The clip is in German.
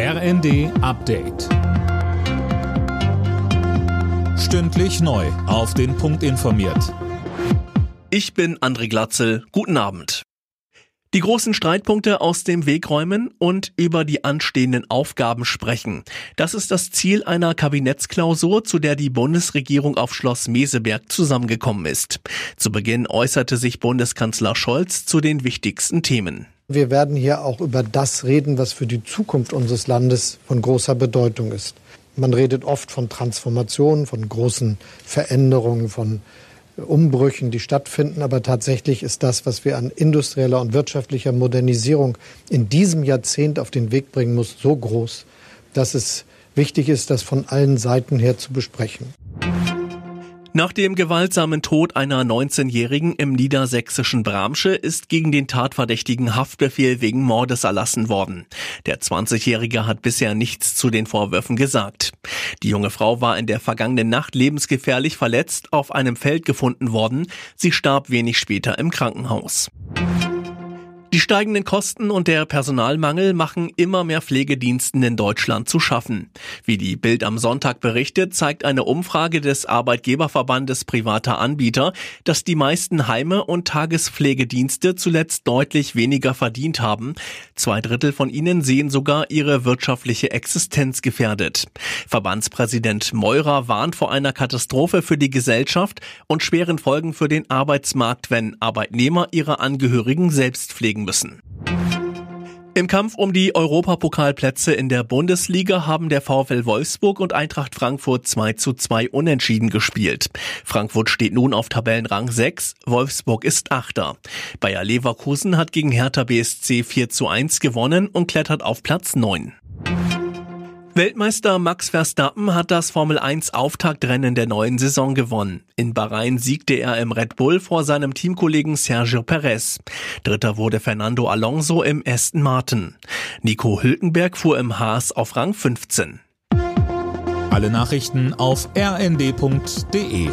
RND Update. Stündlich neu. Auf den Punkt informiert. Ich bin André Glatzel. Guten Abend. Die großen Streitpunkte aus dem Weg räumen und über die anstehenden Aufgaben sprechen. Das ist das Ziel einer Kabinettsklausur, zu der die Bundesregierung auf Schloss Meseberg zusammengekommen ist. Zu Beginn äußerte sich Bundeskanzler Scholz zu den wichtigsten Themen. Wir werden hier auch über das reden, was für die Zukunft unseres Landes von großer Bedeutung ist. Man redet oft von Transformationen, von großen Veränderungen, von Umbrüchen, die stattfinden. Aber tatsächlich ist das, was wir an industrieller und wirtschaftlicher Modernisierung in diesem Jahrzehnt auf den Weg bringen muss, so groß, dass es wichtig ist, das von allen Seiten her zu besprechen. Nach dem gewaltsamen Tod einer 19-Jährigen im niedersächsischen Bramsche ist gegen den Tatverdächtigen Haftbefehl wegen Mordes erlassen worden. Der 20-Jährige hat bisher nichts zu den Vorwürfen gesagt. Die junge Frau war in der vergangenen Nacht lebensgefährlich verletzt auf einem Feld gefunden worden. Sie starb wenig später im Krankenhaus. Die steigenden Kosten und der Personalmangel machen immer mehr Pflegediensten in Deutschland zu schaffen. Wie die Bild am Sonntag berichtet, zeigt eine Umfrage des Arbeitgeberverbandes privater Anbieter, dass die meisten Heime und Tagespflegedienste zuletzt deutlich weniger verdient haben. Zwei Drittel von ihnen sehen sogar ihre wirtschaftliche Existenz gefährdet. Verbandspräsident Meurer warnt vor einer Katastrophe für die Gesellschaft und schweren Folgen für den Arbeitsmarkt, wenn Arbeitnehmer ihre Angehörigen selbst pflegen legen müssen. Im Kampf um die Europapokalplätze in der Bundesliga haben der VfL Wolfsburg und Eintracht Frankfurt 2 zu 2 unentschieden gespielt. Frankfurt steht nun auf Tabellenrang 6, Wolfsburg ist Achter. Bayer Leverkusen hat gegen Hertha BSC 4 zu 1 gewonnen und klettert auf Platz 9. Weltmeister Max Verstappen hat das Formel 1 Auftaktrennen der neuen Saison gewonnen. In Bahrain siegte er im Red Bull vor seinem Teamkollegen Sergio Perez. Dritter wurde Fernando Alonso im Aston Martin. Nico Hülkenberg fuhr im Haas auf Rang 15. Alle Nachrichten auf rnd.de